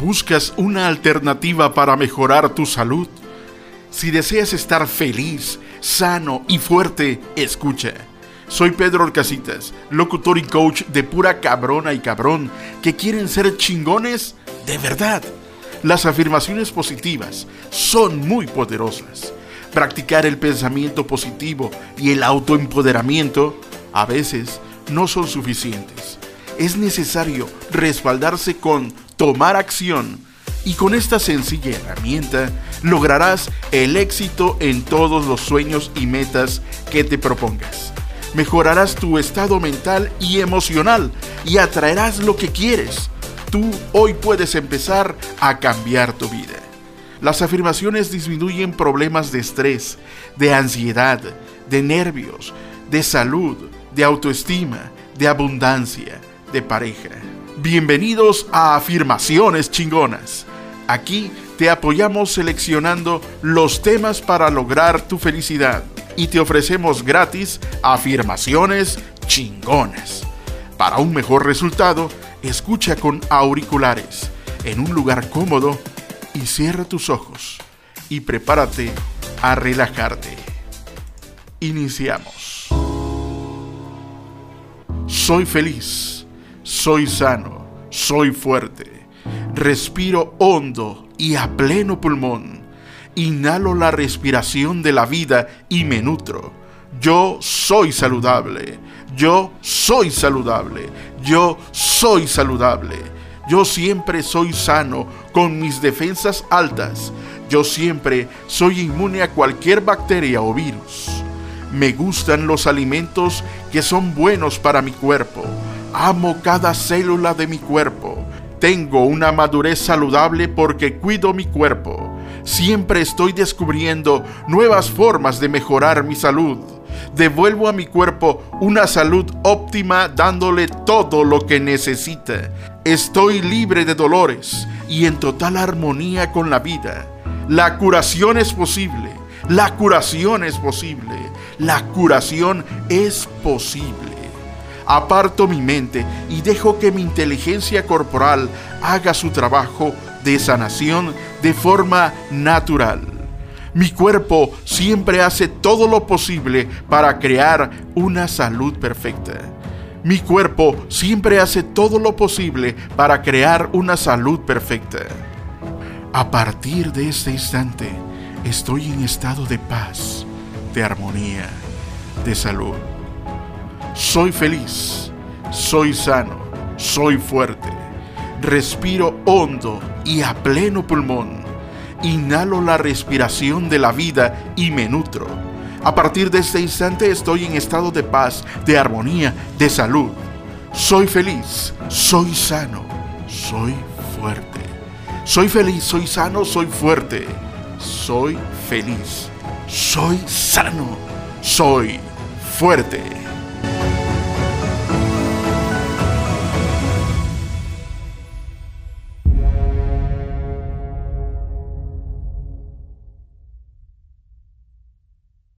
¿Buscas una alternativa para mejorar tu salud? Si deseas estar feliz, sano y fuerte, escucha. Soy Pedro Orcasitas, locutor y coach de pura cabrona y cabrón que quieren ser chingones de verdad. Las afirmaciones positivas son muy poderosas. Practicar el pensamiento positivo y el autoempoderamiento a veces no son suficientes. Es necesario respaldarse con tomar acción y con esta sencilla herramienta lograrás el éxito en todos los sueños y metas que te propongas. Mejorarás tu estado mental y emocional y atraerás lo que quieres. Tú hoy puedes empezar a cambiar tu vida. Las afirmaciones disminuyen problemas de estrés, de ansiedad, de nervios, de salud, de autoestima, de abundancia, de pareja. Bienvenidos a Afirmaciones Chingonas. Aquí te apoyamos seleccionando los temas para lograr tu felicidad y te ofrecemos gratis afirmaciones chingonas. Para un mejor resultado, escucha con auriculares en un lugar cómodo y cierra tus ojos y prepárate a relajarte. Iniciamos. Soy feliz soy sano, soy fuerte. Respiro hondo y a pleno pulmón. Inhalo la respiración de la vida y me nutro. Yo soy saludable. Yo soy saludable. Yo soy saludable. Yo siempre soy sano con mis defensas altas. Yo siempre soy inmune a cualquier bacteria o virus. Me gustan los alimentos que son buenos para mi cuerpo Amo cada célula de mi cuerpo. Tengo una madurez saludable porque cuido mi cuerpo. Siempre estoy descubriendo nuevas formas de mejorar mi salud. Devuelvo a mi cuerpo una salud óptima dándole todo lo que necesita. Estoy libre de dolores y en total armonía con la vida. La curación es posible. La curación es posible. La curación es posible aparto mi mente y dejo que mi inteligencia corporal haga su trabajo de sanación de forma natural. Mi cuerpo siempre hace todo lo posible para crear una salud perfecta. Mi cuerpo siempre hace todo lo posible para crear una salud perfecta. A partir de este instante, estoy en estado de paz, de armonía, de salud. Soy feliz, soy sano, soy fuerte. Respiro hondo y a pleno pulmón. Inhalo la respiración de la vida y me nutro. A partir de este instante estoy en estado de paz, de armonía, de salud. Soy feliz, soy sano, soy fuerte. Soy feliz, soy sano, soy fuerte. Soy feliz, soy sano, soy fuerte.